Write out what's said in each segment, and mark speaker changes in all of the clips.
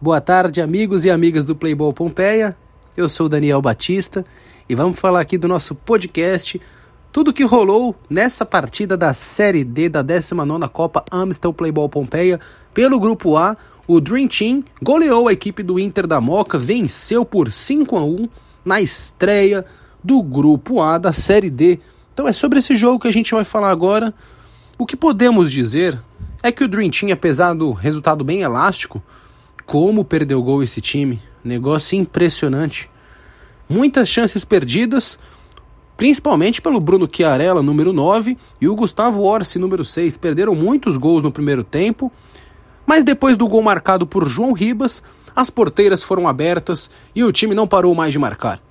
Speaker 1: Boa tarde, amigos e amigas do Playboy Pompeia. Eu sou Daniel Batista e vamos falar aqui do nosso podcast, tudo que rolou nessa partida da Série D da 19ª Copa Amstel Playboy Pompeia pelo Grupo A. O Dream Team goleou a equipe do Inter da Moca, venceu por 5 a 1 na estreia do Grupo A da Série D. Então é sobre esse jogo que a gente vai falar agora. O que podemos dizer é que o Dream Team, apesar do resultado bem elástico, como perdeu gol esse time, negócio impressionante. Muitas chances perdidas, principalmente pelo Bruno Chiarella, número 9, e o Gustavo Orsi, número 6. Perderam muitos gols no primeiro tempo, mas depois do gol marcado por João Ribas, as porteiras foram abertas e o time não parou mais de marcar.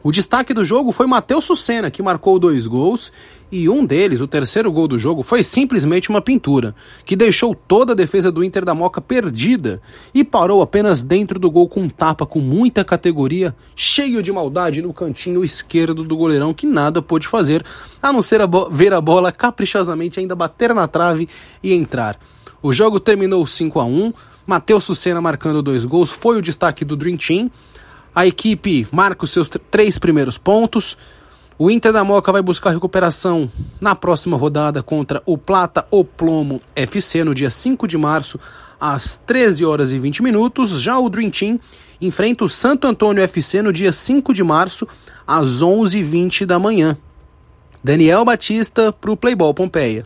Speaker 1: O destaque do jogo foi Matheus Sucena, que marcou dois gols, e um deles, o terceiro gol do jogo, foi simplesmente uma pintura, que deixou toda a defesa do Inter da Moca perdida e parou apenas dentro do gol com um tapa com muita categoria, cheio de maldade no cantinho esquerdo do goleirão, que nada pôde fazer, a não ser a ver a bola caprichosamente ainda bater na trave e entrar. O jogo terminou 5 a 1 Matheus Sucena marcando dois gols, foi o destaque do Dream Team, a equipe marca os seus três primeiros pontos. O Inter da Moca vai buscar recuperação na próxima rodada contra o Plata ou Plomo FC no dia 5 de março, às 13 horas e 20 minutos. Já o Dream Team enfrenta o Santo Antônio FC no dia 5 de março, às 11h20 da manhã. Daniel Batista para o Playball Pompeia.